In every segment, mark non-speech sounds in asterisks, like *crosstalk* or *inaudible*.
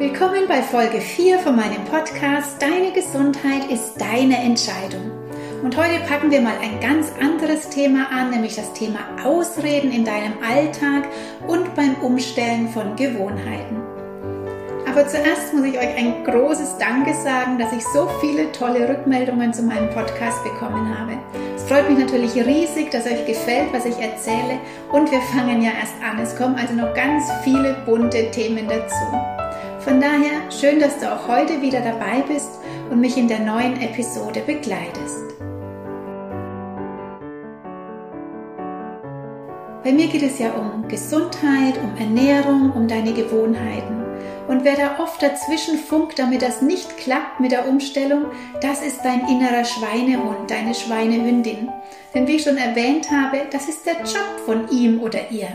Willkommen bei Folge 4 von meinem Podcast Deine Gesundheit ist deine Entscheidung. Und heute packen wir mal ein ganz anderes Thema an, nämlich das Thema Ausreden in deinem Alltag und beim Umstellen von Gewohnheiten. Aber zuerst muss ich euch ein großes Danke sagen, dass ich so viele tolle Rückmeldungen zu meinem Podcast bekommen habe. Es freut mich natürlich riesig, dass euch gefällt, was ich erzähle und wir fangen ja erst an. Es kommen also noch ganz viele bunte Themen dazu. Von daher schön, dass du auch heute wieder dabei bist und mich in der neuen Episode begleitest. Bei mir geht es ja um Gesundheit, um Ernährung, um deine Gewohnheiten. Und wer da oft dazwischen funkt, damit das nicht klappt mit der Umstellung, das ist dein innerer Schweinehund, deine Schweinehündin. Denn wie ich schon erwähnt habe, das ist der Job von ihm oder ihr.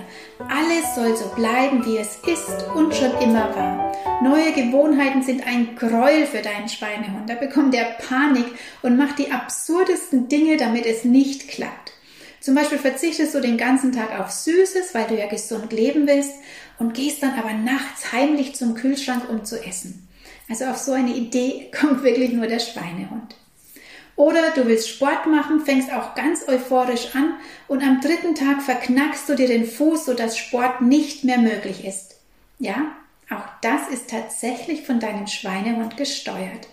Alles soll so bleiben, wie es ist und schon immer war. Neue Gewohnheiten sind ein Gräuel für deinen Schweinehund. Da bekommt er Panik und macht die absurdesten Dinge, damit es nicht klappt. Zum Beispiel verzichtest du den ganzen Tag auf Süßes, weil du ja gesund leben willst und gehst dann aber nachts heimlich zum Kühlschrank, um zu essen. Also auf so eine Idee *laughs* kommt wirklich nur der Schweinehund. Oder du willst Sport machen, fängst auch ganz euphorisch an und am dritten Tag verknackst du dir den Fuß, sodass Sport nicht mehr möglich ist. Ja, auch das ist tatsächlich von deinem Schweinehund gesteuert.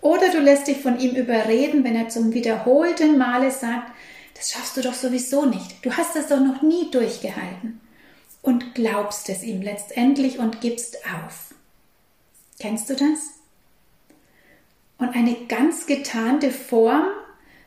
Oder du lässt dich von ihm überreden, wenn er zum wiederholten Male sagt, das schaffst du doch sowieso nicht. Du hast das doch noch nie durchgehalten. Und glaubst es ihm letztendlich und gibst auf. Kennst du das? Und eine ganz getarnte Form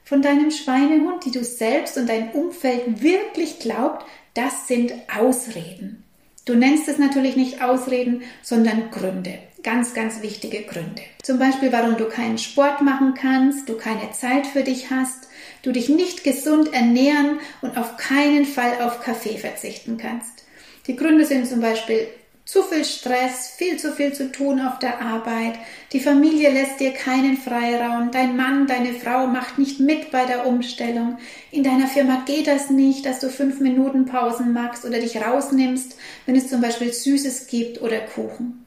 von deinem Schweinehund, die du selbst und dein Umfeld wirklich glaubt, das sind Ausreden. Du nennst es natürlich nicht Ausreden, sondern Gründe. Ganz, ganz wichtige Gründe. Zum Beispiel, warum du keinen Sport machen kannst, du keine Zeit für dich hast, du dich nicht gesund ernähren und auf keinen Fall auf Kaffee verzichten kannst. Die Gründe sind zum Beispiel zu viel Stress, viel zu viel zu tun auf der Arbeit, die Familie lässt dir keinen Freiraum, dein Mann, deine Frau macht nicht mit bei der Umstellung, in deiner Firma geht das nicht, dass du fünf Minuten Pausen machst oder dich rausnimmst, wenn es zum Beispiel Süßes gibt oder Kuchen.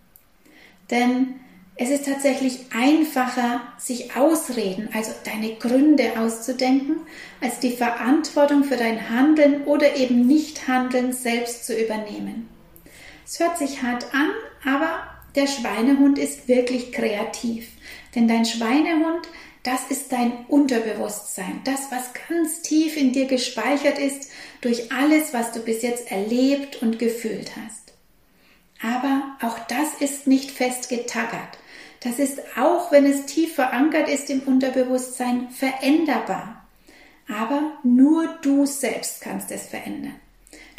Denn es ist tatsächlich einfacher, sich Ausreden, also deine Gründe auszudenken, als die Verantwortung für dein Handeln oder eben Nichthandeln selbst zu übernehmen. Es hört sich hart an, aber der Schweinehund ist wirklich kreativ. Denn dein Schweinehund, das ist dein Unterbewusstsein, das, was ganz tief in dir gespeichert ist durch alles, was du bis jetzt erlebt und gefühlt hast. Aber auch das ist nicht fest getaggert. Das ist auch, wenn es tief verankert ist im Unterbewusstsein, veränderbar. Aber nur du selbst kannst es verändern.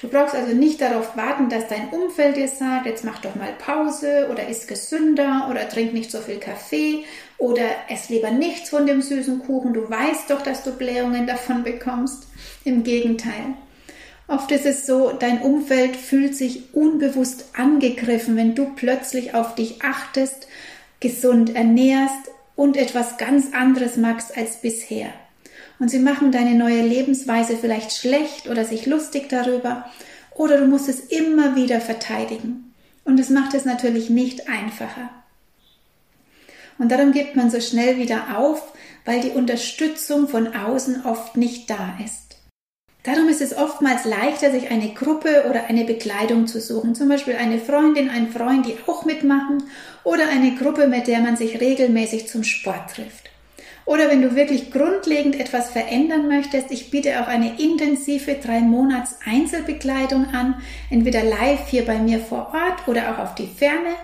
Du brauchst also nicht darauf warten, dass dein Umfeld dir sagt, jetzt mach doch mal Pause oder isst gesünder oder trink nicht so viel Kaffee oder ess lieber nichts von dem süßen Kuchen. Du weißt doch, dass du Blähungen davon bekommst. Im Gegenteil. Oft ist es so, dein Umfeld fühlt sich unbewusst angegriffen, wenn du plötzlich auf dich achtest, gesund ernährst und etwas ganz anderes magst als bisher und sie machen deine neue Lebensweise vielleicht schlecht oder sich lustig darüber oder du musst es immer wieder verteidigen. Und es macht es natürlich nicht einfacher. Und darum gibt man so schnell wieder auf, weil die Unterstützung von außen oft nicht da ist. Darum ist es oftmals leichter, sich eine Gruppe oder eine Bekleidung zu suchen, zum Beispiel eine Freundin, ein Freund, die auch mitmachen, oder eine Gruppe, mit der man sich regelmäßig zum Sport trifft. Oder wenn du wirklich grundlegend etwas verändern möchtest, ich biete auch eine intensive drei Monats Einzelbekleidung an, entweder live hier bei mir vor Ort oder auch auf die Ferne,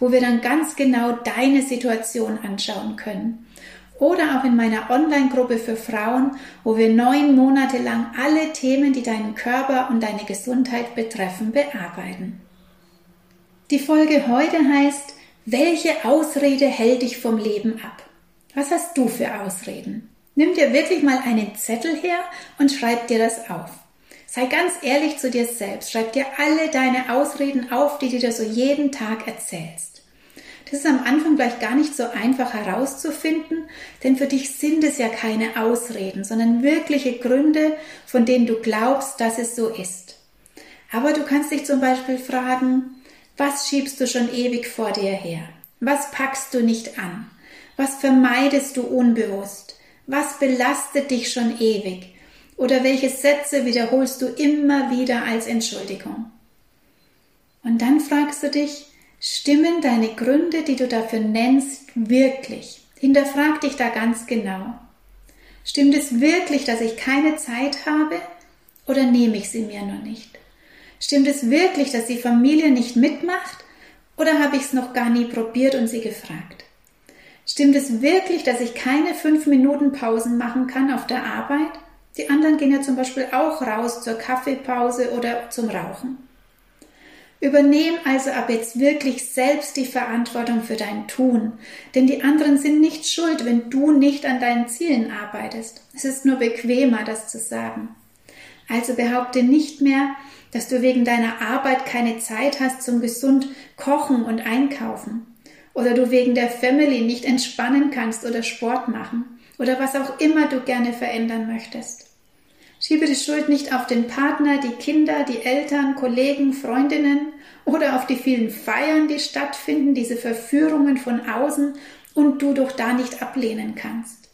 wo wir dann ganz genau deine Situation anschauen können. Oder auch in meiner Online-Gruppe für Frauen, wo wir neun Monate lang alle Themen, die deinen Körper und deine Gesundheit betreffen, bearbeiten. Die Folge heute heißt, welche Ausrede hält dich vom Leben ab? Was hast du für Ausreden? Nimm dir wirklich mal einen Zettel her und schreib dir das auf. Sei ganz ehrlich zu dir selbst. Schreib dir alle deine Ausreden auf, die du dir so jeden Tag erzählst. Das ist am Anfang gleich gar nicht so einfach herauszufinden, denn für dich sind es ja keine Ausreden, sondern wirkliche Gründe, von denen du glaubst, dass es so ist. Aber du kannst dich zum Beispiel fragen, Was schiebst du schon ewig vor dir her? Was packst du nicht an? Was vermeidest du unbewusst? Was belastet dich schon ewig? Oder welche Sätze wiederholst du immer wieder als Entschuldigung? Und dann fragst du dich, stimmen deine Gründe, die du dafür nennst, wirklich? Hinterfrag dich da ganz genau. Stimmt es wirklich, dass ich keine Zeit habe oder nehme ich sie mir nur nicht? Stimmt es wirklich, dass die Familie nicht mitmacht oder habe ich es noch gar nie probiert und sie gefragt? Stimmt es wirklich, dass ich keine fünf Minuten Pausen machen kann auf der Arbeit? Die anderen gehen ja zum Beispiel auch raus zur Kaffeepause oder zum Rauchen. Übernehm also ab jetzt wirklich selbst die Verantwortung für dein Tun, denn die anderen sind nicht schuld, wenn du nicht an deinen Zielen arbeitest. Es ist nur bequemer, das zu sagen. Also behaupte nicht mehr, dass du wegen deiner Arbeit keine Zeit hast zum gesund Kochen und Einkaufen oder du wegen der Family nicht entspannen kannst oder Sport machen oder was auch immer du gerne verändern möchtest. Schiebe die Schuld nicht auf den Partner, die Kinder, die Eltern, Kollegen, Freundinnen oder auf die vielen Feiern, die stattfinden, diese Verführungen von außen und du doch da nicht ablehnen kannst.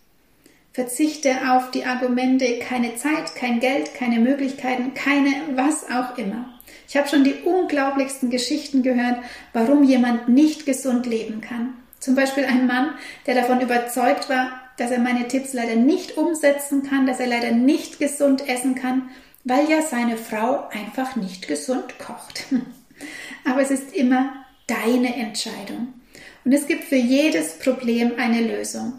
Verzichte auf die Argumente keine Zeit, kein Geld, keine Möglichkeiten, keine was auch immer. Ich habe schon die unglaublichsten Geschichten gehört, warum jemand nicht gesund leben kann. Zum Beispiel ein Mann, der davon überzeugt war, dass er meine Tipps leider nicht umsetzen kann, dass er leider nicht gesund essen kann, weil ja seine Frau einfach nicht gesund kocht. *laughs* Aber es ist immer deine Entscheidung. Und es gibt für jedes Problem eine Lösung.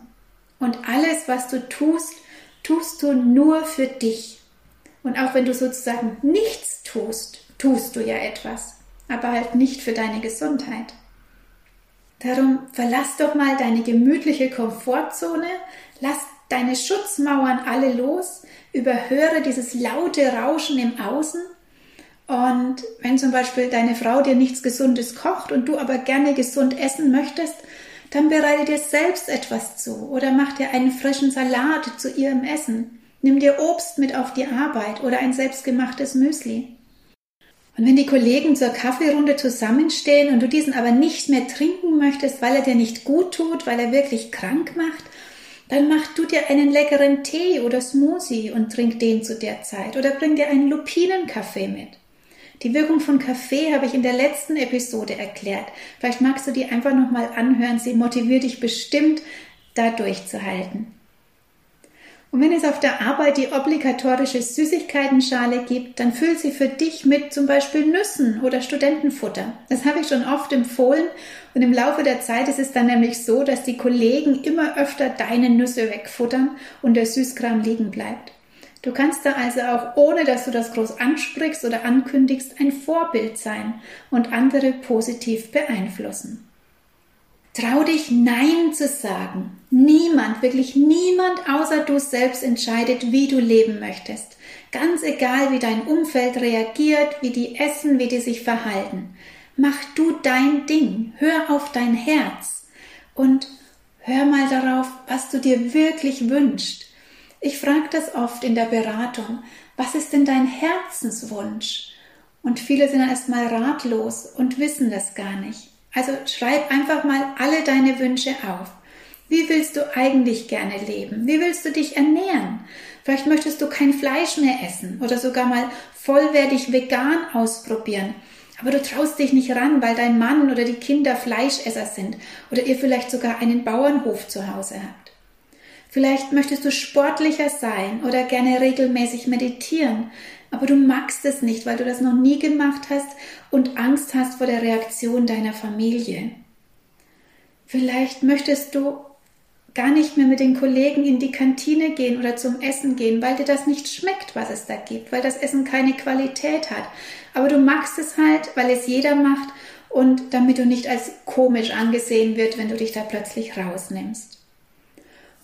Und alles, was du tust, tust du nur für dich. Und auch wenn du sozusagen nichts tust, tust du ja etwas, aber halt nicht für deine Gesundheit. Darum verlass doch mal deine gemütliche Komfortzone, lass deine Schutzmauern alle los, überhöre dieses laute Rauschen im Außen und wenn zum Beispiel deine Frau dir nichts Gesundes kocht und du aber gerne gesund essen möchtest, dann bereite dir selbst etwas zu oder mach dir einen frischen Salat zu ihrem Essen. Nimm dir Obst mit auf die Arbeit oder ein selbstgemachtes Müsli. Und wenn die Kollegen zur Kaffeerunde zusammenstehen und du diesen aber nicht mehr trinken möchtest, weil er dir nicht gut tut, weil er wirklich krank macht, dann mach du dir einen leckeren Tee oder Smoothie und trink den zu der Zeit oder bring dir einen Lupinenkaffee mit. Die Wirkung von Kaffee habe ich in der letzten Episode erklärt. Vielleicht magst du die einfach nochmal anhören. Sie motiviert dich bestimmt, da durchzuhalten. Und wenn es auf der Arbeit die obligatorische Süßigkeitenschale gibt, dann füll sie für dich mit zum Beispiel Nüssen oder Studentenfutter. Das habe ich schon oft empfohlen und im Laufe der Zeit ist es dann nämlich so, dass die Kollegen immer öfter deine Nüsse wegfuttern und der Süßkram liegen bleibt. Du kannst da also auch, ohne dass du das groß ansprichst oder ankündigst, ein Vorbild sein und andere positiv beeinflussen. Trau dich Nein zu sagen. Niemand, wirklich niemand außer du selbst entscheidet, wie du leben möchtest. Ganz egal, wie dein Umfeld reagiert, wie die essen, wie die sich verhalten. Mach du dein Ding. Hör auf dein Herz. Und hör mal darauf, was du dir wirklich wünschst. Ich frage das oft in der Beratung. Was ist denn dein Herzenswunsch? Und viele sind erstmal ratlos und wissen das gar nicht. Also schreib einfach mal alle deine Wünsche auf. Wie willst du eigentlich gerne leben? Wie willst du dich ernähren? Vielleicht möchtest du kein Fleisch mehr essen oder sogar mal vollwertig vegan ausprobieren. Aber du traust dich nicht ran, weil dein Mann oder die Kinder Fleischesser sind oder ihr vielleicht sogar einen Bauernhof zu Hause habt. Vielleicht möchtest du sportlicher sein oder gerne regelmäßig meditieren, aber du magst es nicht, weil du das noch nie gemacht hast und Angst hast vor der Reaktion deiner Familie. Vielleicht möchtest du gar nicht mehr mit den Kollegen in die Kantine gehen oder zum Essen gehen, weil dir das nicht schmeckt, was es da gibt, weil das Essen keine Qualität hat. Aber du magst es halt, weil es jeder macht und damit du nicht als komisch angesehen wird, wenn du dich da plötzlich rausnimmst.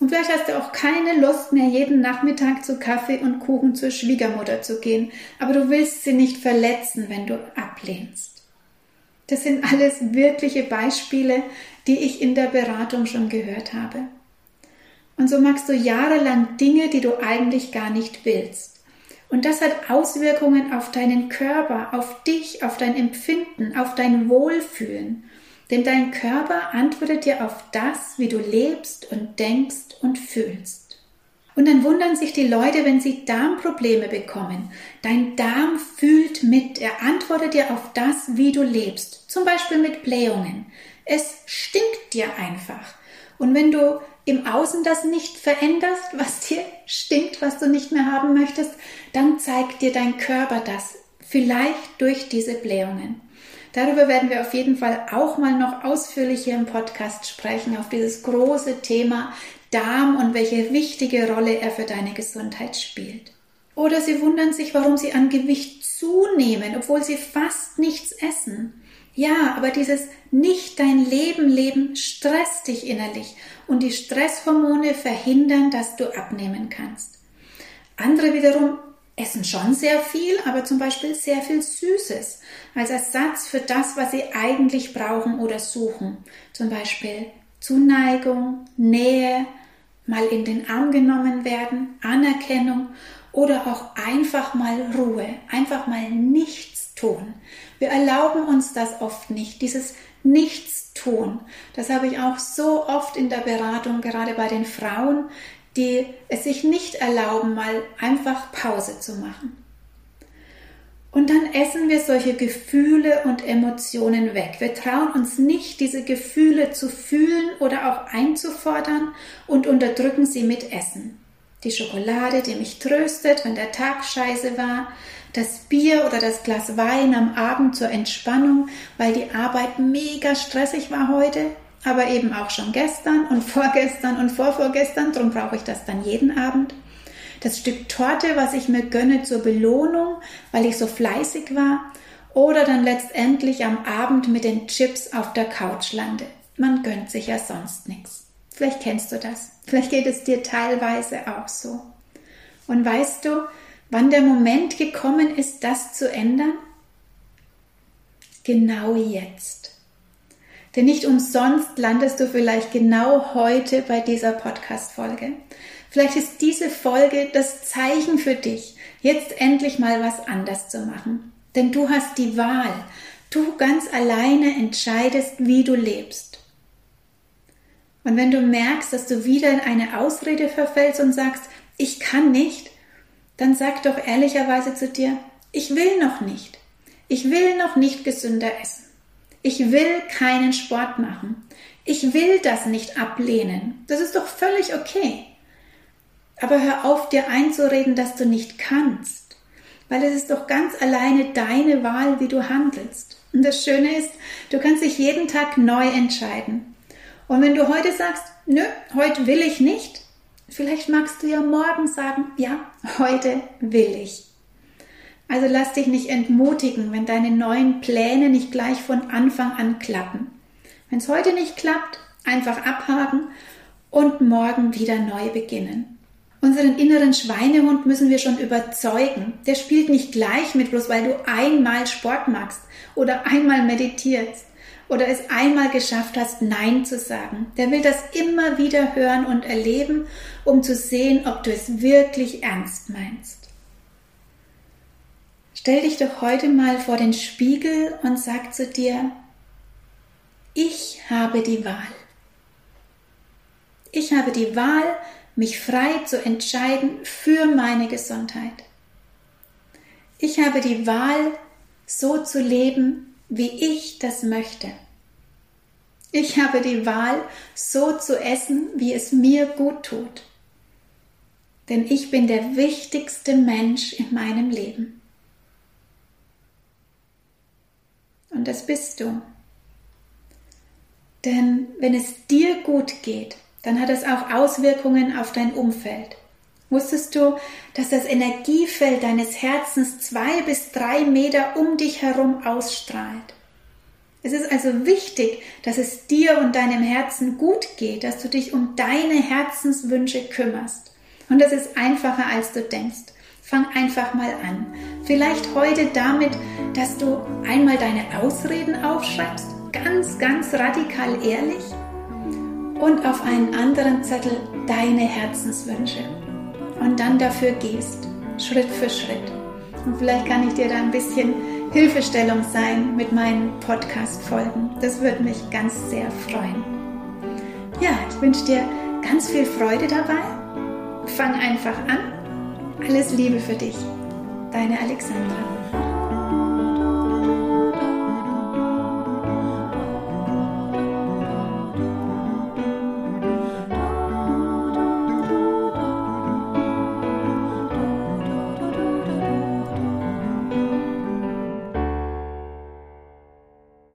Und vielleicht hast du auch keine Lust mehr, jeden Nachmittag zu Kaffee und Kuchen zur Schwiegermutter zu gehen, aber du willst sie nicht verletzen, wenn du ablehnst. Das sind alles wirkliche Beispiele, die ich in der Beratung schon gehört habe. Und so magst du jahrelang Dinge, die du eigentlich gar nicht willst. Und das hat Auswirkungen auf deinen Körper, auf dich, auf dein Empfinden, auf dein Wohlfühlen. Denn dein Körper antwortet dir auf das, wie du lebst und denkst und fühlst. Und dann wundern sich die Leute, wenn sie Darmprobleme bekommen. Dein Darm fühlt mit, er antwortet dir auf das, wie du lebst. Zum Beispiel mit Blähungen. Es stinkt dir einfach. Und wenn du im Außen das nicht veränderst, was dir stinkt, was du nicht mehr haben möchtest, dann zeigt dir dein Körper das, vielleicht durch diese Blähungen. Darüber werden wir auf jeden Fall auch mal noch ausführlicher im Podcast sprechen, auf dieses große Thema Darm und welche wichtige Rolle er für deine Gesundheit spielt. Oder sie wundern sich, warum sie an Gewicht zunehmen, obwohl sie fast nichts essen. Ja, aber dieses nicht dein Leben leben stresst dich innerlich und die Stresshormone verhindern, dass du abnehmen kannst. Andere wiederum essen schon sehr viel, aber zum Beispiel sehr viel Süßes als Ersatz für das, was sie eigentlich brauchen oder suchen. Zum Beispiel Zuneigung, Nähe, mal in den Arm genommen werden, Anerkennung oder auch einfach mal Ruhe, einfach mal nichts tun. Wir erlauben uns das oft nicht, dieses Nichtstun. Das habe ich auch so oft in der Beratung, gerade bei den Frauen, die es sich nicht erlauben, mal einfach Pause zu machen. Und dann essen wir solche Gefühle und Emotionen weg. Wir trauen uns nicht, diese Gefühle zu fühlen oder auch einzufordern und unterdrücken sie mit Essen. Die Schokolade, die mich tröstet, wenn der Tag scheiße war, das Bier oder das Glas Wein am Abend zur Entspannung, weil die Arbeit mega stressig war heute, aber eben auch schon gestern und *laughs* vorgestern und vorvorgestern, darum brauche ich das dann jeden Abend. Das Stück Torte, was ich mir gönne zur Belohnung, weil ich so fleißig war, oder dann letztendlich am Abend mit den Chips auf der Couch lande. Man gönnt sich ja sonst nichts. Vielleicht kennst du das. Vielleicht geht es dir teilweise auch so. Und weißt du, wann der Moment gekommen ist, das zu ändern? Genau jetzt. Denn nicht umsonst landest du vielleicht genau heute bei dieser Podcast-Folge. Vielleicht ist diese Folge das Zeichen für dich, jetzt endlich mal was anders zu machen. Denn du hast die Wahl. Du ganz alleine entscheidest, wie du lebst. Und wenn du merkst, dass du wieder in eine Ausrede verfällst und sagst, ich kann nicht, dann sag doch ehrlicherweise zu dir, ich will noch nicht. Ich will noch nicht gesünder essen. Ich will keinen Sport machen. Ich will das nicht ablehnen. Das ist doch völlig okay. Aber hör auf, dir einzureden, dass du nicht kannst. Weil es ist doch ganz alleine deine Wahl, wie du handelst. Und das Schöne ist, du kannst dich jeden Tag neu entscheiden. Und wenn du heute sagst, nö, heute will ich nicht, vielleicht magst du ja morgen sagen, ja, heute will ich. Also lass dich nicht entmutigen, wenn deine neuen Pläne nicht gleich von Anfang an klappen. Wenn es heute nicht klappt, einfach abhaken und morgen wieder neu beginnen. Unseren inneren Schweinehund müssen wir schon überzeugen. Der spielt nicht gleich mit, bloß weil du einmal Sport machst oder einmal meditierst oder es einmal geschafft hast, Nein zu sagen. Der will das immer wieder hören und erleben, um zu sehen, ob du es wirklich ernst meinst. Stell dich doch heute mal vor den Spiegel und sag zu dir, ich habe die Wahl. Ich habe die Wahl, mich frei zu entscheiden für meine Gesundheit. Ich habe die Wahl, so zu leben, wie ich das möchte. Ich habe die Wahl, so zu essen, wie es mir gut tut. Denn ich bin der wichtigste Mensch in meinem Leben. Und das bist du. Denn wenn es dir gut geht, dann hat es auch Auswirkungen auf dein Umfeld. Wusstest du, dass das Energiefeld deines Herzens zwei bis drei Meter um dich herum ausstrahlt? Es ist also wichtig, dass es dir und deinem Herzen gut geht, dass du dich um deine Herzenswünsche kümmerst. Und das ist einfacher, als du denkst. Fang einfach mal an. Vielleicht heute damit, dass du einmal deine Ausreden aufschreibst, ganz, ganz radikal ehrlich, und auf einen anderen Zettel deine Herzenswünsche. Und dann dafür gehst. Schritt für Schritt. Und vielleicht kann ich dir da ein bisschen Hilfestellung sein mit meinen Podcast-Folgen. Das würde mich ganz sehr freuen. Ja, ich wünsche dir ganz viel Freude dabei. Fang einfach an. Alles Liebe für dich. Deine Alexandra.